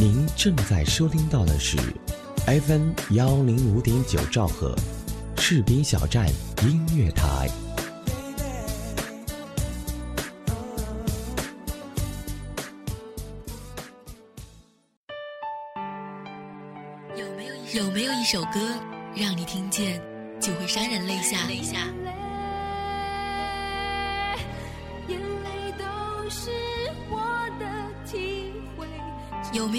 您正在收听到的是 FM 幺零五点九兆赫，士兵小站音乐台。有没有有没有一首歌，让你听见就会潸然泪下？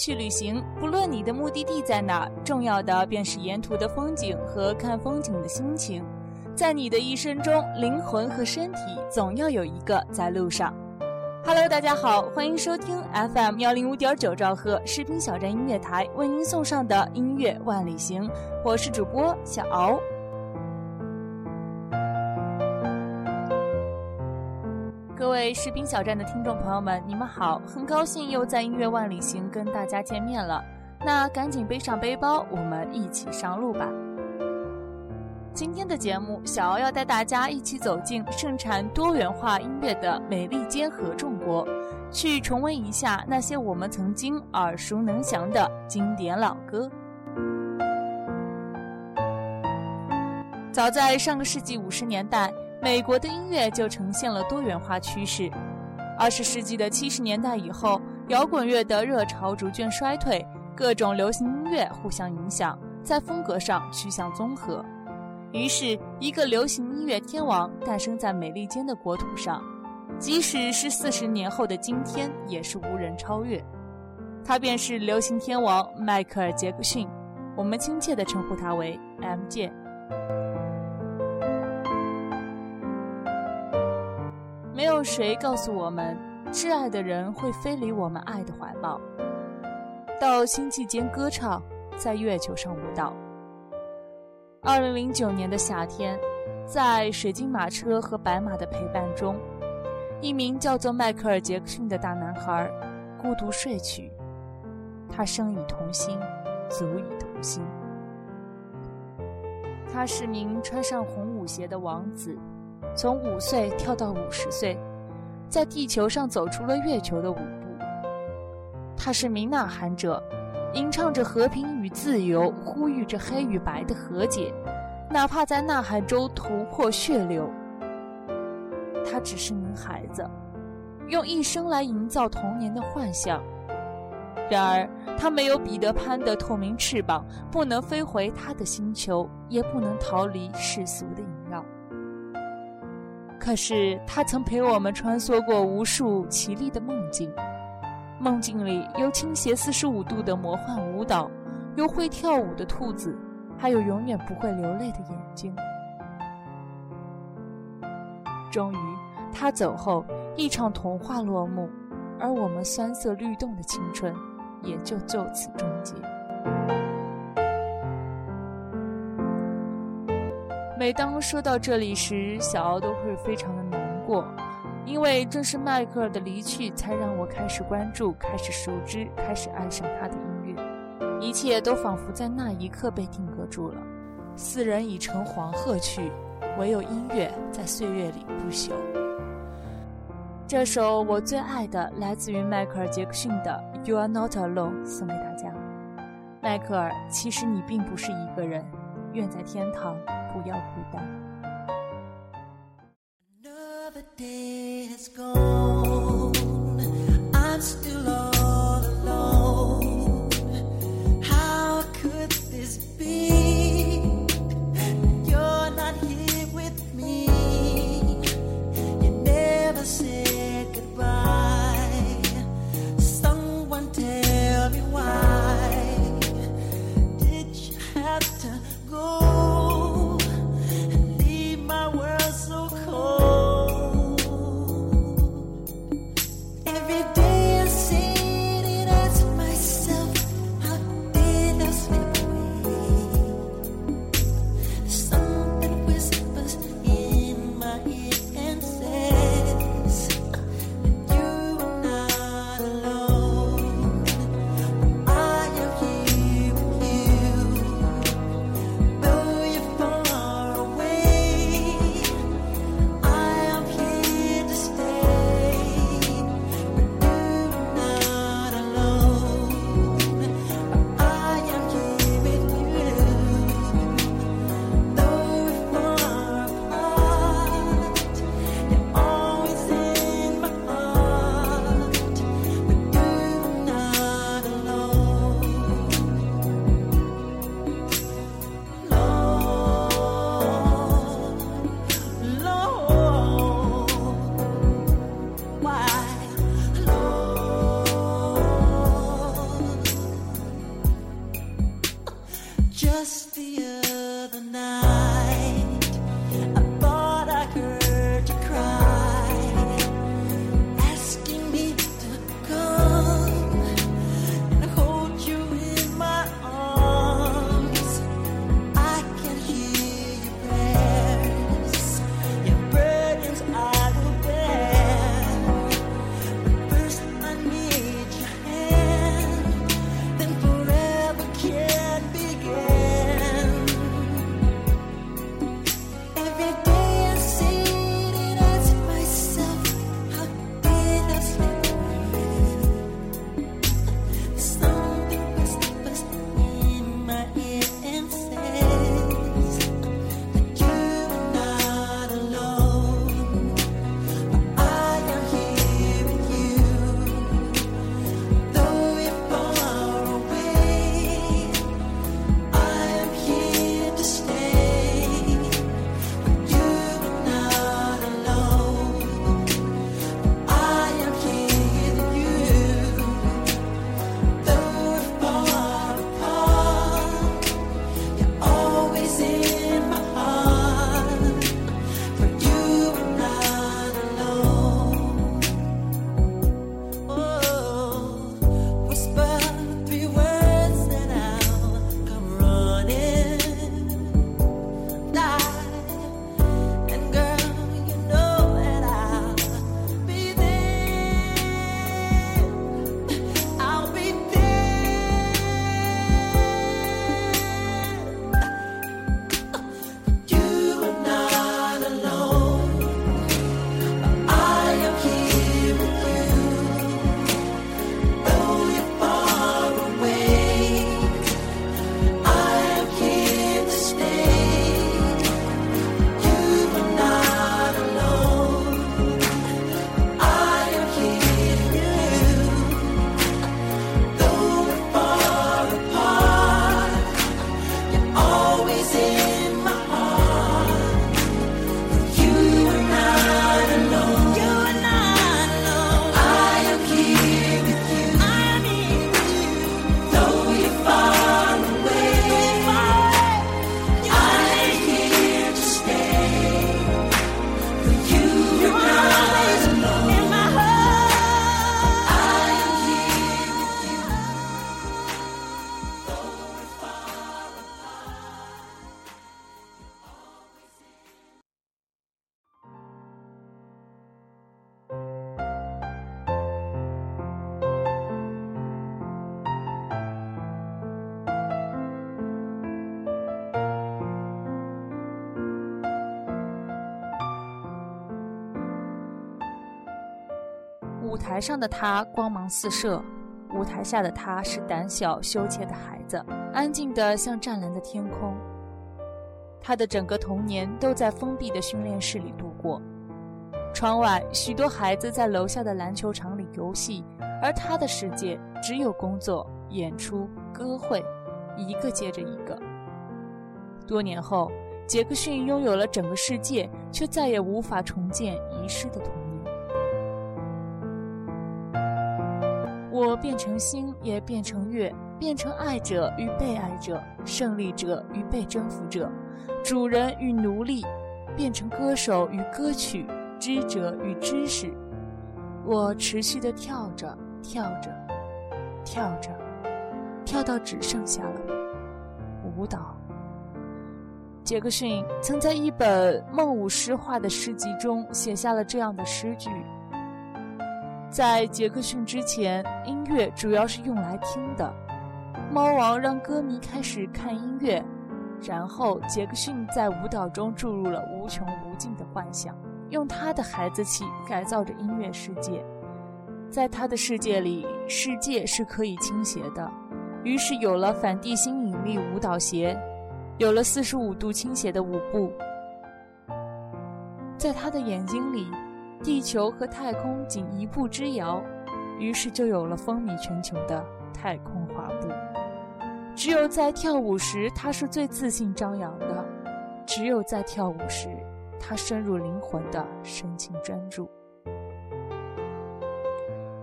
去旅行，不论你的目的地在哪，重要的便是沿途的风景和看风景的心情。在你的一生中，灵魂和身体总要有一个在路上。Hello，大家好，欢迎收听 FM 幺零五点九兆赫视频小站音乐台为您送上的音乐万里行，我是主播小敖。各位士兵小站的听众朋友们，你们好！很高兴又在音乐万里行跟大家见面了。那赶紧背上背包，我们一起上路吧。今天的节目，小敖要带大家一起走进盛产多元化音乐的美利坚合众国，去重温一下那些我们曾经耳熟能详的经典老歌。早在上个世纪五十年代。美国的音乐就呈现了多元化趋势。二十世纪的七十年代以后，摇滚乐的热潮逐渐衰退，各种流行音乐互相影响，在风格上趋向综合。于是，一个流行音乐天王诞生在美利坚的国土上，即使是四十年后的今天，也是无人超越。他便是流行天王迈克尔·杰克逊，我们亲切地称呼他为 M.J. 没有谁告诉我们，挚爱的人会飞离我们爱的怀抱，到星际间歌唱，在月球上舞蹈。二零零九年的夏天，在水晶马车和白马的陪伴中，一名叫做迈克尔·杰克逊的大男孩孤独睡去。他生以童心，足以童心。他是名穿上红舞鞋的王子。从五岁跳到五十岁，在地球上走出了月球的舞步。他是名呐喊者，吟唱着和平与自由，呼吁着黑与白的和解，哪怕在呐喊中头破血流。他只是名孩子，用一生来营造童年的幻想。然而，他没有彼得潘的透明翅膀，不能飞回他的星球，也不能逃离世俗的影。可是，他曾陪我们穿梭过无数绮丽的梦境，梦境里有倾斜四十五度的魔幻舞蹈，有会跳舞的兔子，还有永远不会流泪的眼睛。终于，他走后，一场童话落幕，而我们酸涩律动的青春也就就此终结。每当说到这里时，小敖都会非常的难过，因为正是迈克尔的离去，才让我开始关注、开始熟知、开始爱上他的音乐，一切都仿佛在那一刻被定格住了。四人已乘黄鹤去，唯有音乐在岁月里不朽。这首我最爱的，来自于迈克尔·杰克逊的《You Are Not Alone》，送给大家。迈克尔，其实你并不是一个人，愿在天堂。不要孤单。台上的他光芒四射，舞台下的他是胆小羞怯的孩子，安静的像湛蓝的天空。他的整个童年都在封闭的训练室里度过，窗外，许多孩子在楼下的篮球场里游戏，而他的世界只有工作、演出、歌会，一个接着一个。多年后，杰克逊拥有了整个世界，却再也无法重建遗失的童我变成星，也变成月，变成爱者与被爱者，胜利者与被征服者，主人与奴隶，变成歌手与歌曲，知者与知识。我持续地跳着，跳着，跳着，跳到只剩下了舞蹈。杰克逊曾在一本孟武诗画的诗集中写下了这样的诗句：在杰克逊之前，音乐主要是用来听的。猫王让歌迷开始看音乐，然后杰克逊在舞蹈中注入了无穷无尽的幻想，用他的孩子气改造着音乐世界。在他的世界里，世界是可以倾斜的，于是有了反地心引力舞蹈鞋。有了四十五度倾斜的舞步，在他的眼睛里，地球和太空仅一步之遥，于是就有了风靡全球的太空滑步。只有在跳舞时，他是最自信张扬的；只有在跳舞时，他深入灵魂的深情专注。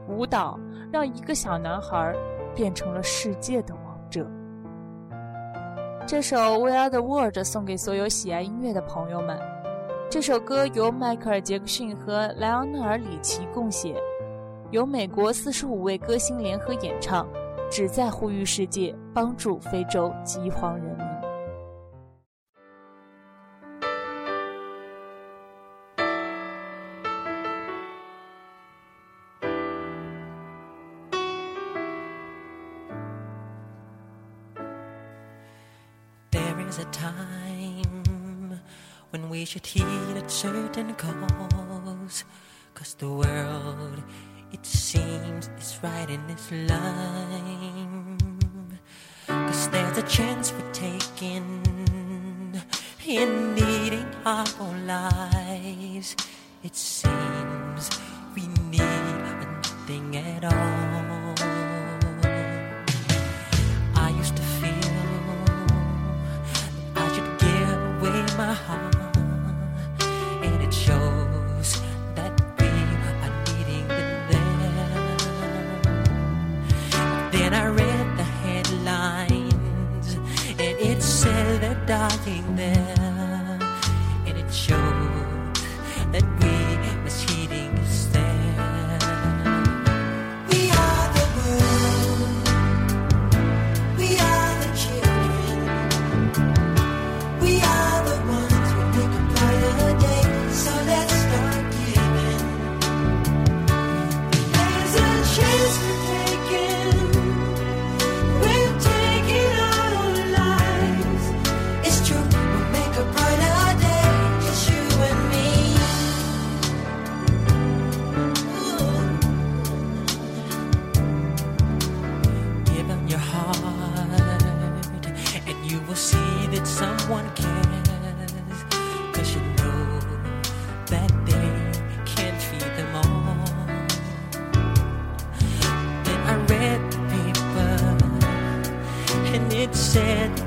舞蹈让一个小男孩变成了世界的王者。这首《We Are the World》送给所有喜爱音乐的朋友们。这首歌由迈克尔·杰克逊和莱昂纳尔·里奇共写，由美国四十五位歌星联合演唱，旨在呼吁世界帮助非洲饥荒人民。There is a time when we should heed a certain cause. Cause the world, it seems, is right in its line. Cause there's a chance we're taking in needing our own lives. It seems we need nothing at all. walking said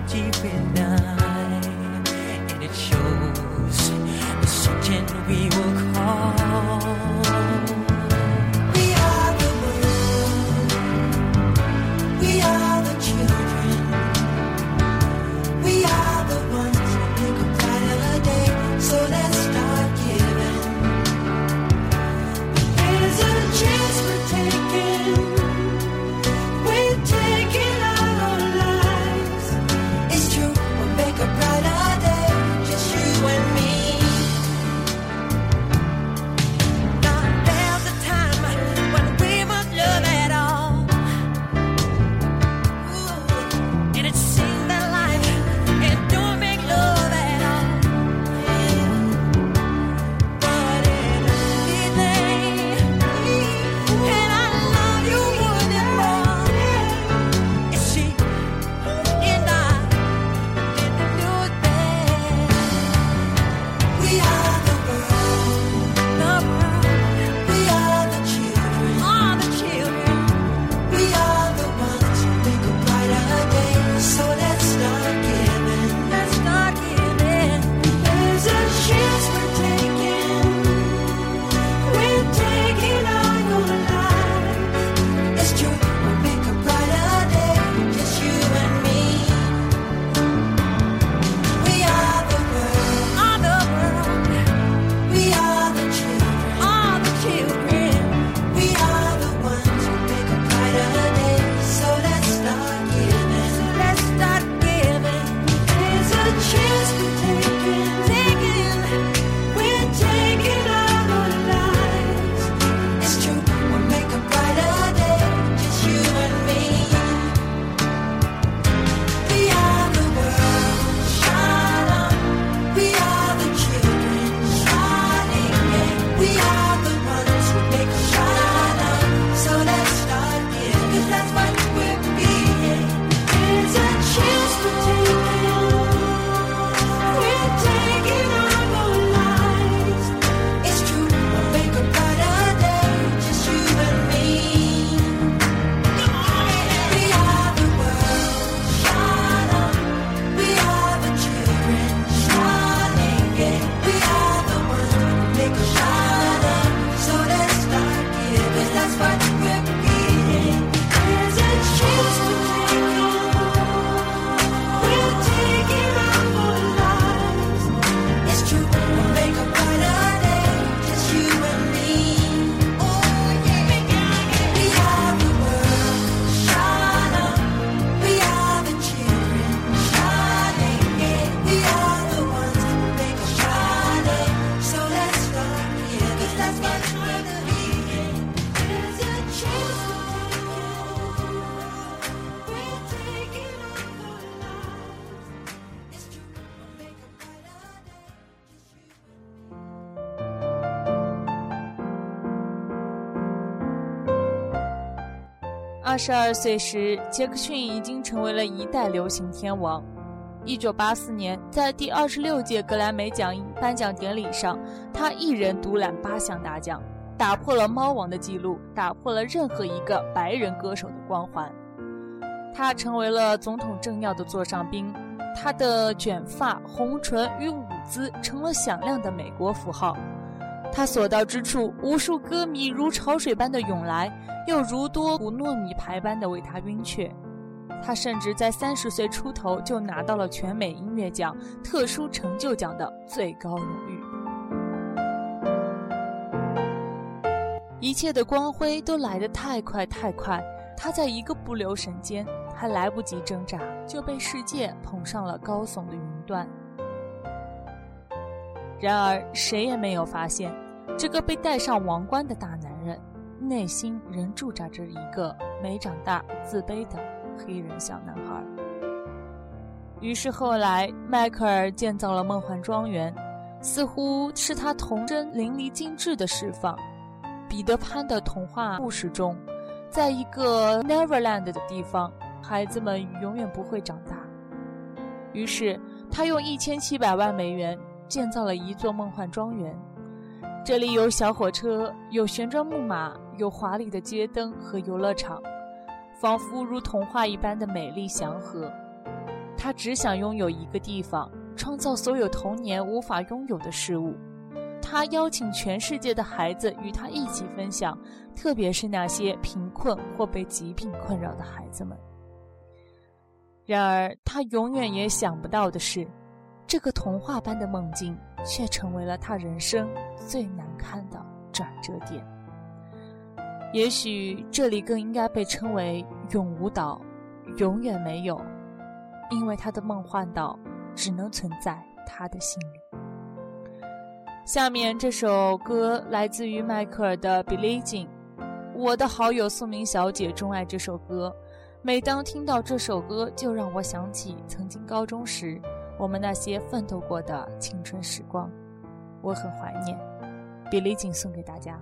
二十二岁时，杰克逊已经成为了一代流行天王。一九八四年，在第二十六届格莱美奖颁奖典礼上，他一人独揽八项大奖，打破了猫王的记录，打破了任何一个白人歌手的光环。他成为了总统政要的座上宾，他的卷发、红唇与舞姿成了响亮的美国符号。他所到之处，无数歌迷如潮水般的涌来，又如多股糯米牌般的为他晕厥。他甚至在三十岁出头就拿到了全美音乐奖特殊成就奖的最高荣誉。一切的光辉都来得太快太快，他在一个不留神间，还来不及挣扎，就被世界捧上了高耸的云端。然而，谁也没有发现，这个被戴上王冠的大男人，内心仍驻扎着一个没长大、自卑的黑人小男孩。于是后来，迈克尔建造了梦幻庄园，似乎是他童真淋漓尽致的释放。彼得潘的童话故事中，在一个 Neverland 的地方，孩子们永远不会长大。于是，他用一千七百万美元建造了一座梦幻庄园，这里有小火车，有旋转木马，有华丽的街灯和游乐场，仿佛如童话一般的美丽祥和。他只想拥有一个地方，创造所有童年无法拥有的事物。他邀请全世界的孩子与他一起分享，特别是那些贫困或被疾病困扰的孩子们。然而，他永远也想不到的是，这个童话般的梦境却成为了他人生最难堪的转折点。也许这里更应该被称为永无岛，永远没有，因为他的梦幻岛只能存在他的心里。下面这首歌来自于迈克尔的《Billie Jean》，我的好友宋明小姐钟爱这首歌。每当听到这首歌，就让我想起曾经高中时我们那些奋斗过的青春时光，我很怀念。《比利锦》送给大家。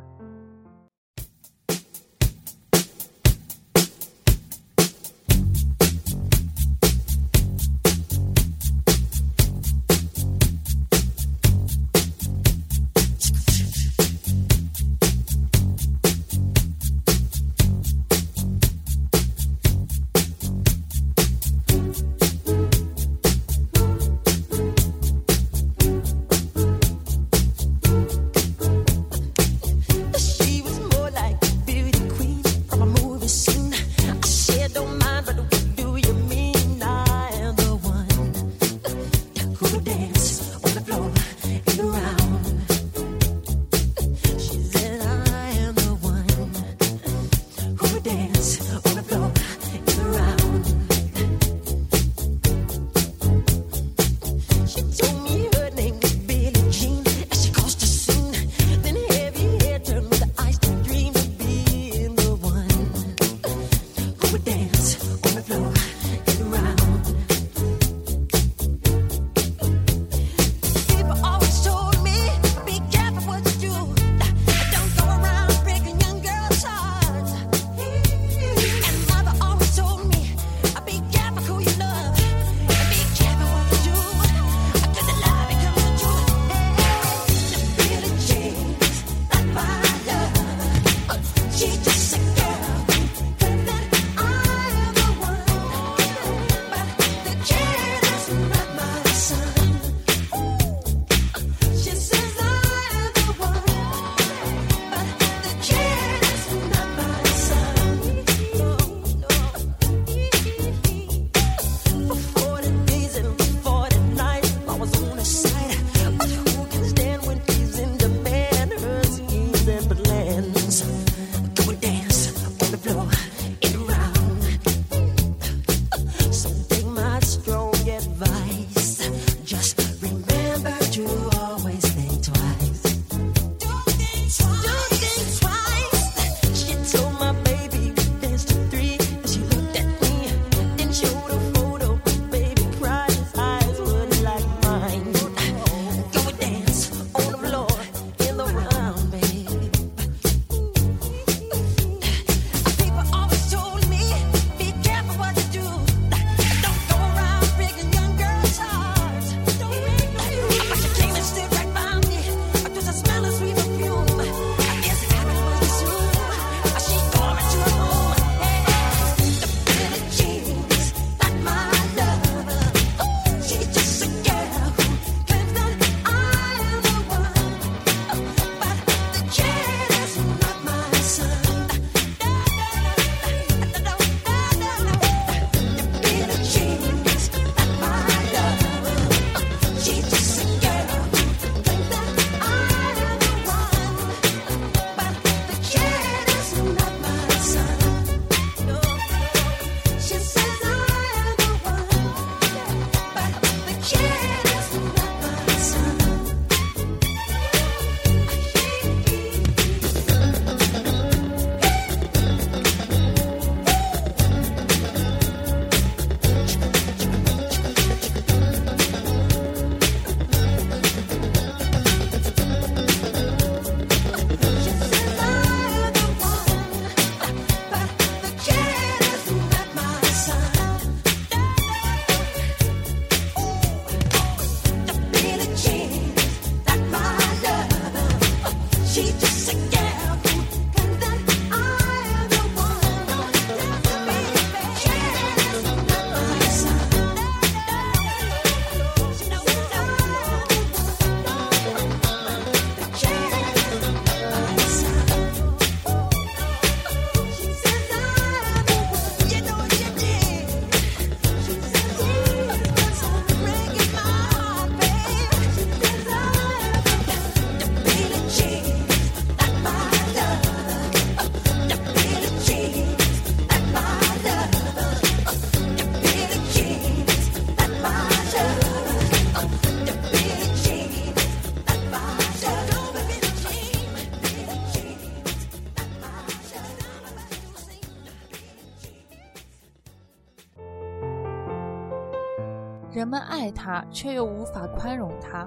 他，却又无法宽容他，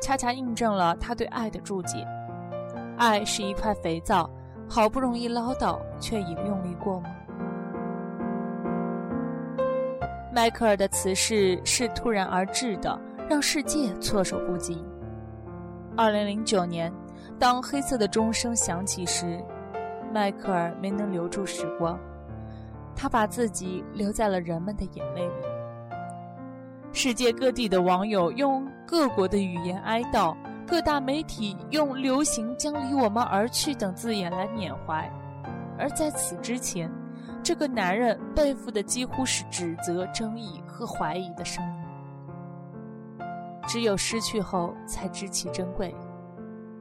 恰恰印证了他对爱的注解：爱是一块肥皂，好不容易捞到，却已用力过猛。迈克尔的辞世是突然而至的，让世界措手不及。二零零九年，当黑色的钟声响起时，迈克尔没能留住时光，他把自己留在了人们的眼泪里。世界各地的网友用各国的语言哀悼，各大媒体用“流行将离我们而去”等字眼来缅怀。而在此之前，这个男人背负的几乎是指责、争议和怀疑的声音。只有失去后，才知其珍贵。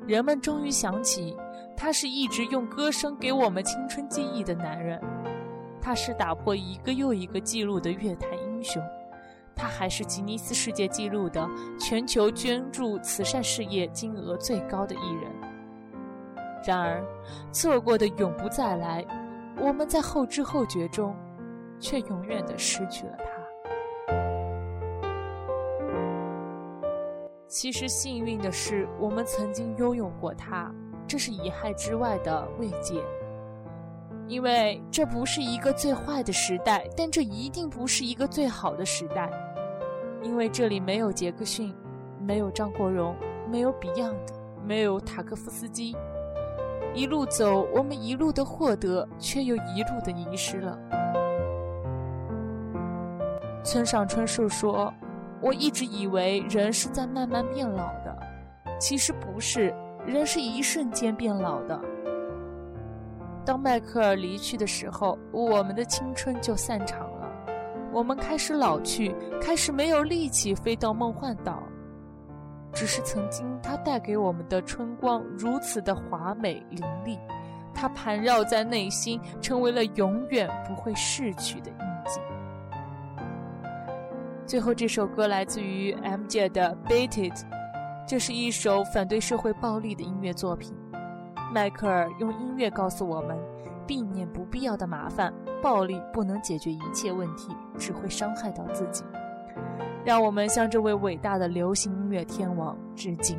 人们终于想起，他是一直用歌声给我们青春记忆的男人，他是打破一个又一个记录的乐坛英雄，他还是吉尼斯世界纪录的全球捐助慈善事业金额最高的艺人。然而，错过的永不再来，我们在后知后觉中，却永远的失去了他。其实幸运的是，我们曾经拥有过他，这是遗憾之外的慰藉。因为这不是一个最坏的时代，但这一定不是一个最好的时代。因为这里没有杰克逊，没有张国荣，没有 Beyond，没有塔科夫斯基。一路走，我们一路的获得，却又一路的遗失了。村上春树说。我一直以为人是在慢慢变老的，其实不是，人是一瞬间变老的。当迈克尔离去的时候，我们的青春就散场，我们开始老去，开始没有力气飞到梦幻岛。只是曾经它带给我们的春光如此的华美凌厉，它盘绕在内心，成为了永远不会逝去的印记。最后，这首歌来自于 MJ 的《Beat It》，这是一首反对社会暴力的音乐作品。迈克尔用音乐告诉我们，避免不必要的麻烦，暴力不能解决一切问题，只会伤害到自己。让我们向这位伟大的流行音乐天王致敬。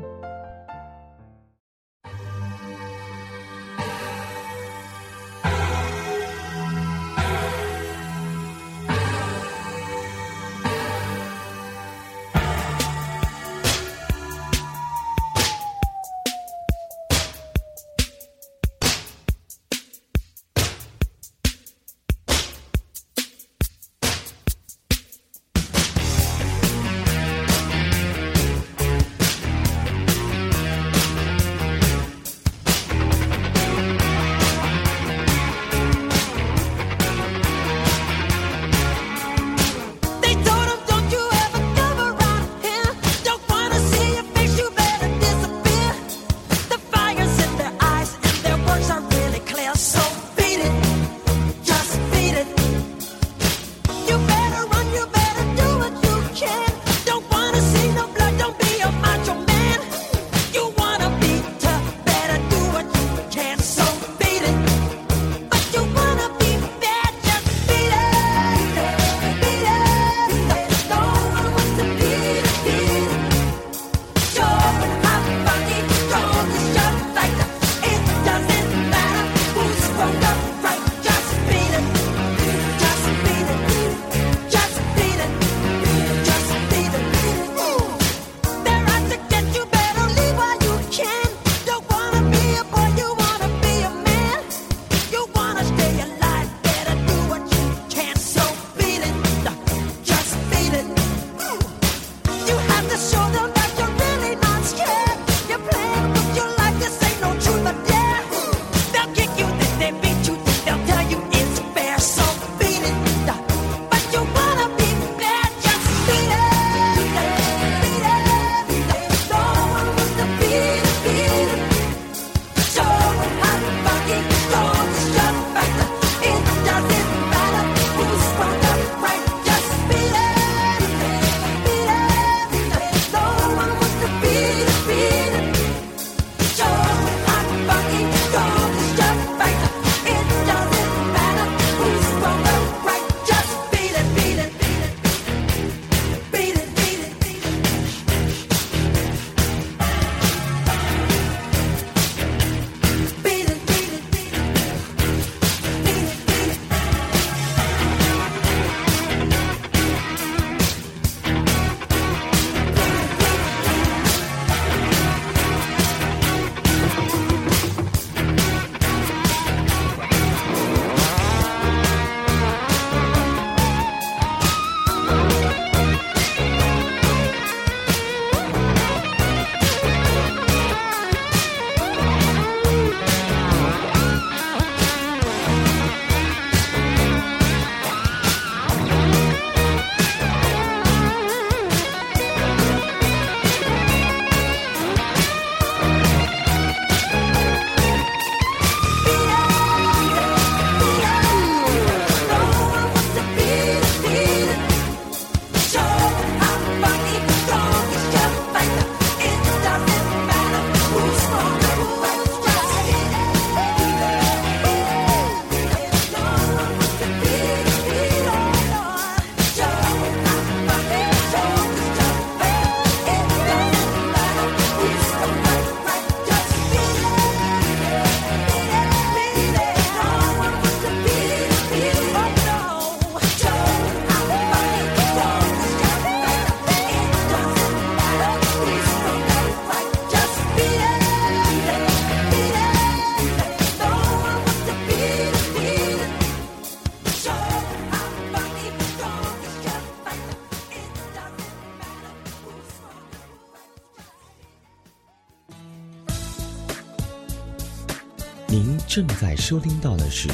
在收听到的是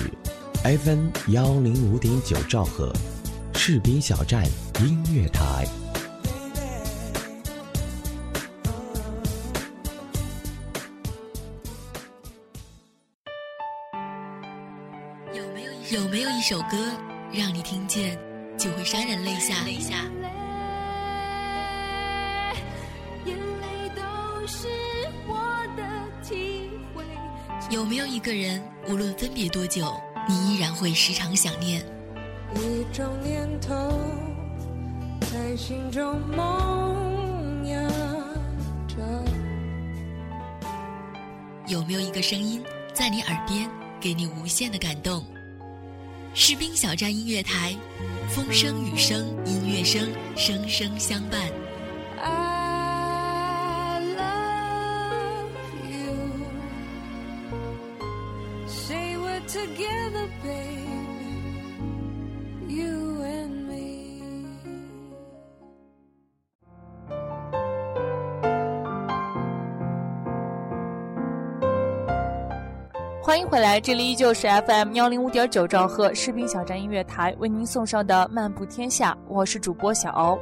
FM 幺零五点九兆赫，士兵小站音乐台。有没有有没有一首歌让你听见就会潸然泪下？没有一个人，无论分别多久，你依然会时常想念？一种念头在心中萌芽着。有没有一个声音在你耳边，给你无限的感动？士兵小站音乐台，风声雨声音乐声，声声相伴。欢迎回来，这里依旧是 FM 幺零五点九兆赫士兵小站音乐台为您送上的《漫步天下》，我是主播小敖。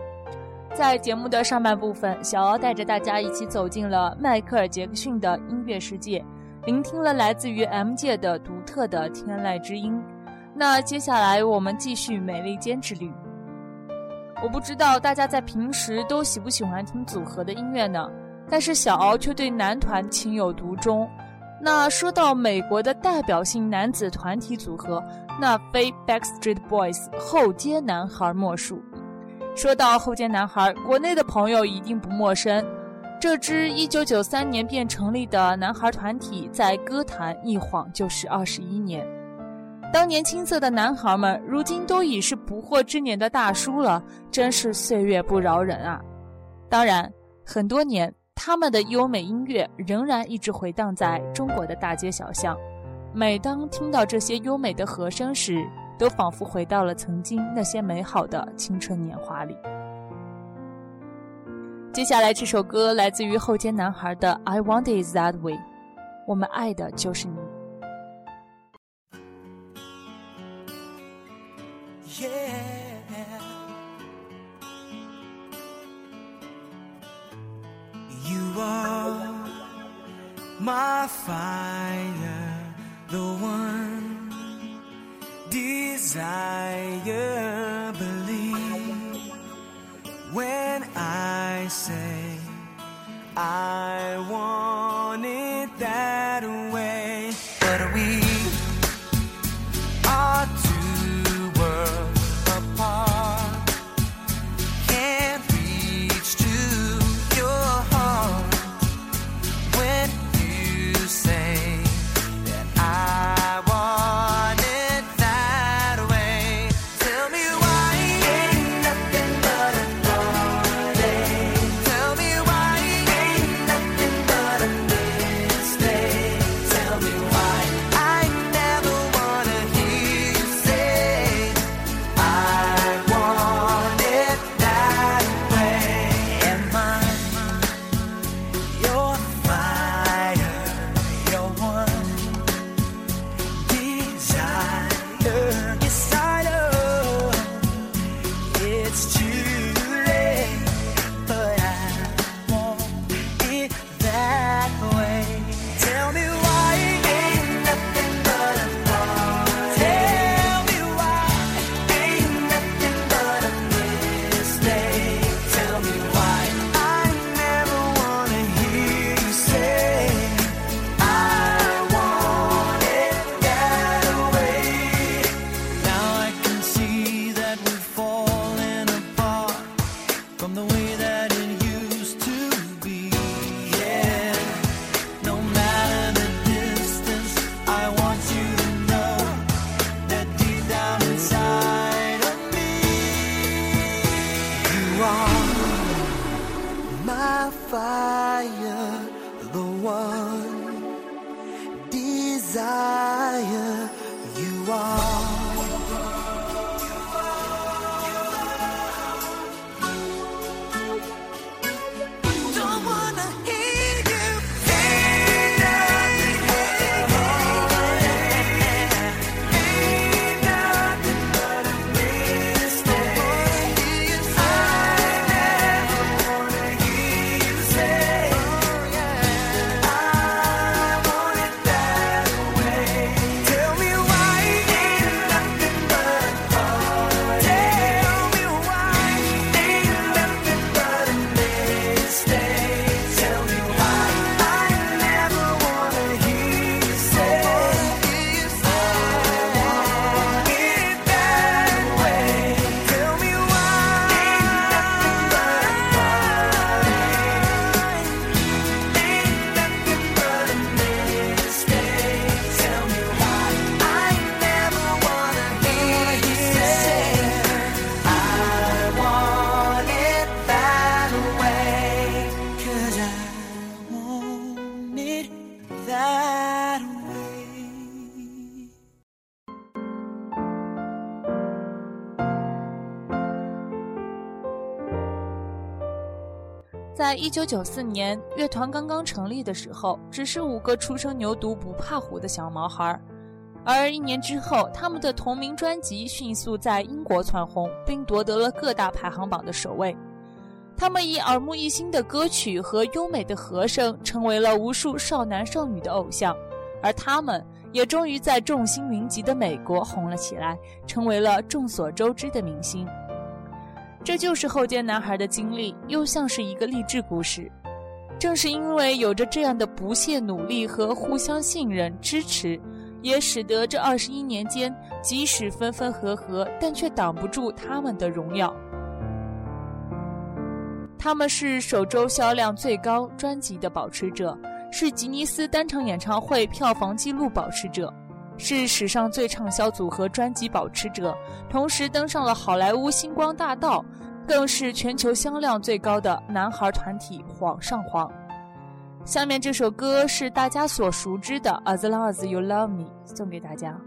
在节目的上半部分，小敖带着大家一起走进了迈克尔·杰克逊的音乐世界，聆听了来自于 M 界的独特的天籁之音。那接下来我们继续美利坚之旅。我不知道大家在平时都喜不喜欢听组合的音乐呢？但是小敖却对男团情有独钟。那说到美国的代表性男子团体组合，那非 Backstreet Boys 后街男孩莫属。说到后街男孩，国内的朋友一定不陌生。这支1993年便成立的男孩团体，在歌坛一晃就是21年。当年青涩的男孩们，如今都已是不惑之年的大叔了，真是岁月不饶人啊！当然，很多年，他们的优美音乐仍然一直回荡在中国的大街小巷。每当听到这些优美的和声时，都仿佛回到了曾经那些美好的青春年华里。接下来这首歌来自于后街男孩的《I Want It That Way》，我们爱的就是你。Yeah. You are my fire, the one desire. Say I 九九四年，乐团刚刚成立的时候，只是五个初生牛犊不怕虎的小毛孩儿。而一年之后，他们的同名专辑迅速在英国窜红，并夺得了各大排行榜的首位。他们以耳目一新的歌曲和优美的和声，成为了无数少男少女的偶像。而他们也终于在众星云集的美国红了起来，成为了众所周知的明星。这就是后街男孩的经历，又像是一个励志故事。正是因为有着这样的不懈努力和互相信任、支持，也使得这二十一年间，即使分分合合，但却挡不住他们的荣耀。他们是首周销量最高专辑的保持者，是吉尼斯单场演唱会票房纪录保持者，是史上最畅销组合专辑保持者，同时登上了好莱坞星光大道，更是全球销量最高的男孩团体皇上皇。下面这首歌是大家所熟知的《As Long As You Love Me》，送给大家。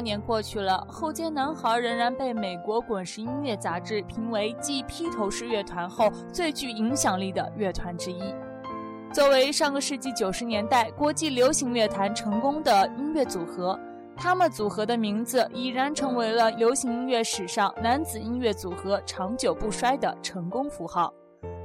多年过去了，后街男孩仍然被美国滚石音乐杂志评为继披头士乐团后最具影响力的乐团之一。作为上个世纪九十年代国际流行乐坛成功的音乐组合，他们组合的名字已然成为了流行音乐史上男子音乐组合长久不衰的成功符号。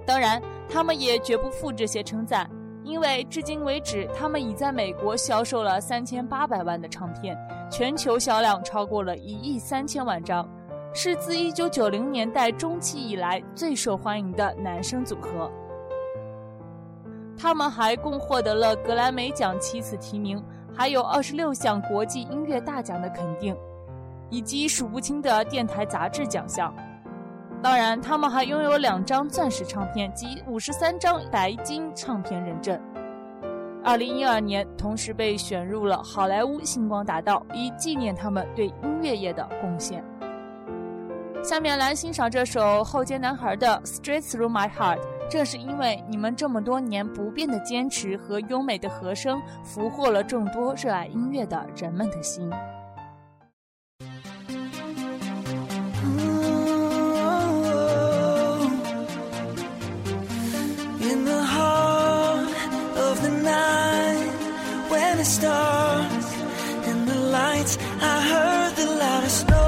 当然，他们也绝不负这些称赞。因为至今为止，他们已在美国销售了三千八百万的唱片，全球销量超过了一亿三千万张，是自一九九零年代中期以来最受欢迎的男声组合。他们还共获得了格莱美奖七次提名，还有二十六项国际音乐大奖的肯定，以及数不清的电台杂志奖项。当然，他们还拥有两张钻石唱片及五十三张白金唱片认证。二零一二年，同时被选入了好莱坞星光大道，以纪念他们对音乐业的贡献。下面来欣赏这首后街男孩的《Straight Through My Heart》，正是因为你们这么多年不变的坚持和优美的和声，俘获了众多热爱音乐的人们的心。Starts and the lights, I heard the loudest noise.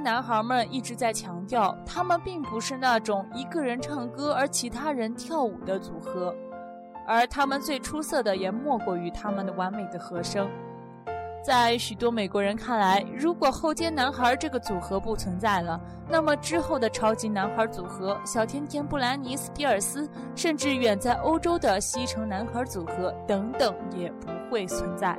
男孩们一直在强调，他们并不是那种一个人唱歌而其他人跳舞的组合，而他们最出色的也莫过于他们的完美的和声。在许多美国人看来，如果后街男孩这个组合不存在了，那么之后的超级男孩组合小甜甜布兰妮斯皮尔斯，甚至远在欧洲的西城男孩组合等等，也不会存在。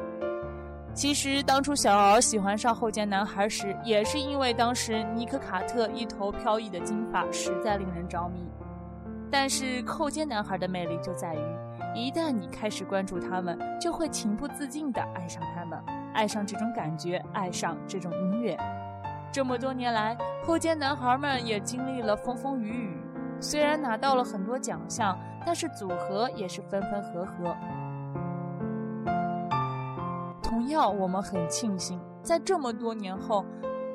其实当初小敖喜欢上后街男孩时，也是因为当时尼克卡特一头飘逸的金发实在令人着迷。但是后街男孩的魅力就在于，一旦你开始关注他们，就会情不自禁地爱上他们，爱上这种感觉，爱上这种音乐。这么多年来，后街男孩们也经历了风风雨雨，虽然拿到了很多奖项，但是组合也是分分合合。同样，我们很庆幸，在这么多年后，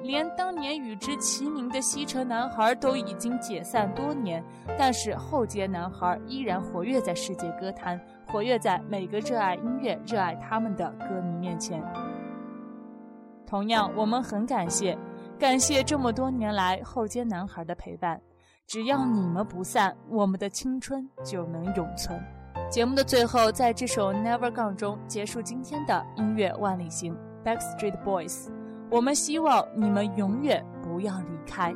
连当年与之齐名的西城男孩都已经解散多年，但是后街男孩依然活跃在世界歌坛，活跃在每个热爱音乐、热爱他们的歌迷面前。同样，我们很感谢，感谢这么多年来后街男孩的陪伴。只要你们不散，我们的青春就能永存。节目的最后，在这首《Never Gone》中结束今天的音乐万里行 Backstreet Boys。我们希望你们永远不要离开。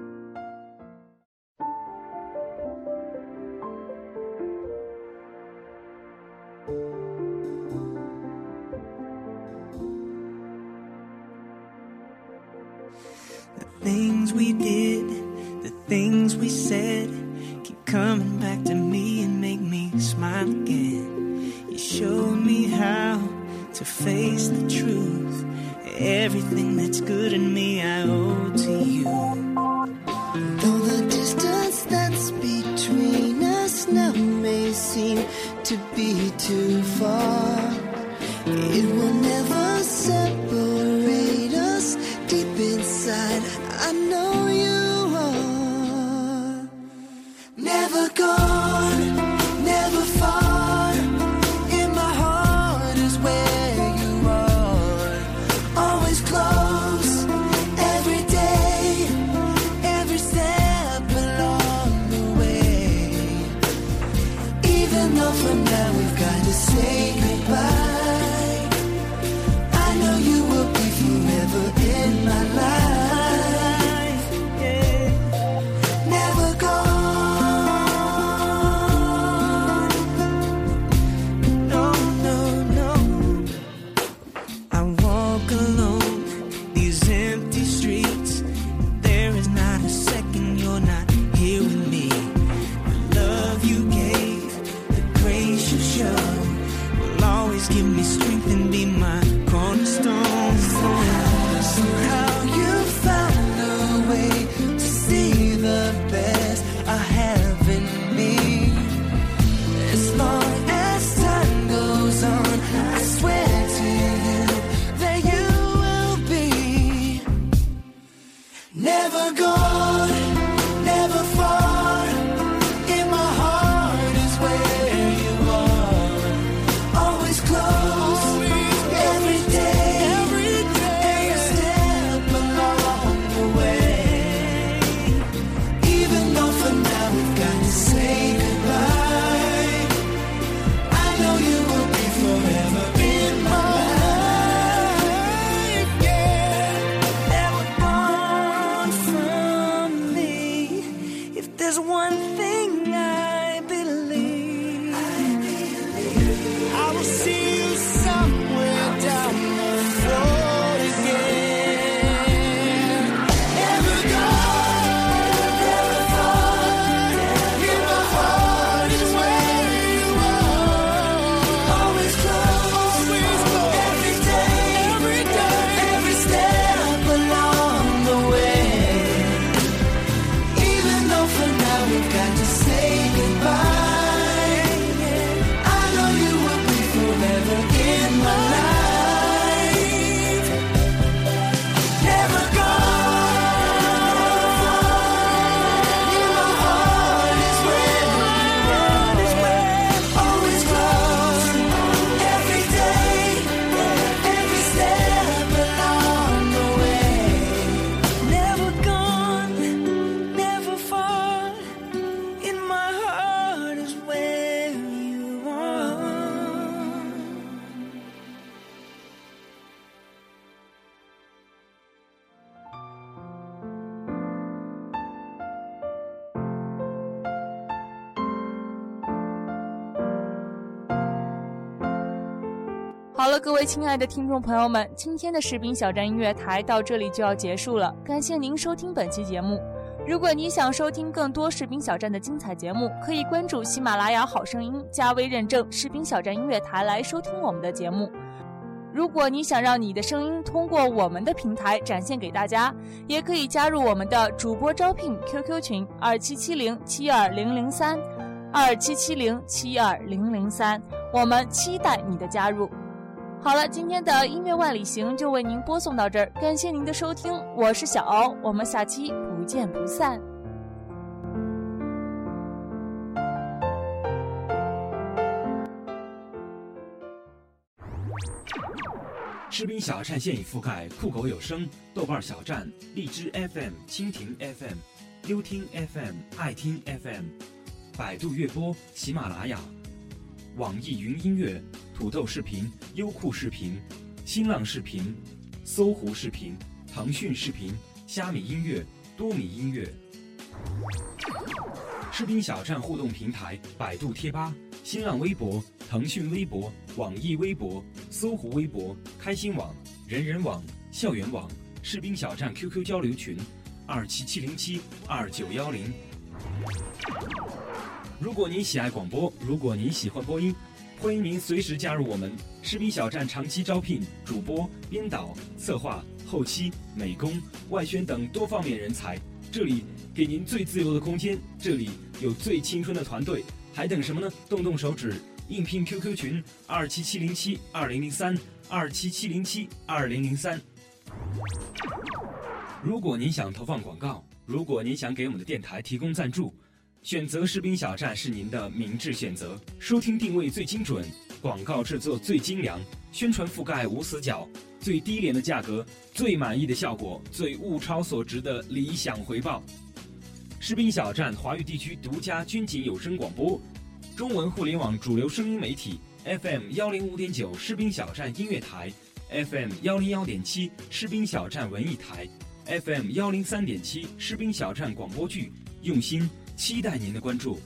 位亲爱的听众朋友们，今天的士兵小站音乐台到这里就要结束了，感谢您收听本期节目。如果你想收听更多士兵小站的精彩节目，可以关注喜马拉雅好声音加微认证士兵小站音乐台来收听我们的节目。如果你想让你的声音通过我们的平台展现给大家，也可以加入我们的主播招聘 QQ 群二七七零七二零零三二七七零七二零零三，我们期待你的加入。好了，今天的音乐万里行就为您播送到这儿，感谢您的收听，我是小敖，我们下期不见不散。士兵小站现已覆盖酷狗有声、豆瓣小站、荔枝 FM、蜻蜓 FM、优听 FM、爱听 FM、百度乐播、喜马拉雅、网易云音乐、土豆视频、优酷视频、新浪视频、搜狐视频、腾讯视频、虾米音乐、多米音乐。士兵小站互动平台：百度贴吧、新浪微博、腾讯微博、网易微博、搜狐微博、开心网、人人网、校园网、士兵小站 QQ 交流群：二七七零七二九幺零。如果您喜爱广播，如果您喜欢播音，欢迎您随时加入我们士兵小站，长期招聘主播、编导、策划、后期、美工、外宣等多方面人才。这里给您最自由的空间，这里有最青春的团队，还等什么呢？动动手指，应聘 QQ 群二七七零七二零零三二七七零七二零零三。如果您想投放广告，如果您想给我们的电台提供赞助，选择士兵小站是您的明智选择。收听定位最精准，广告制作最精良，宣传覆盖无死角，最低廉的价格，最满意的效果，最物超所值的理想回报。士兵小站华语地区独家军警有声广播，中文互联网主流声音媒体 FM 幺零五点九士兵小站音乐台，FM 幺零幺点七士兵小站文艺台，FM 幺零三点七士兵小站广播剧，用心期待您的关注。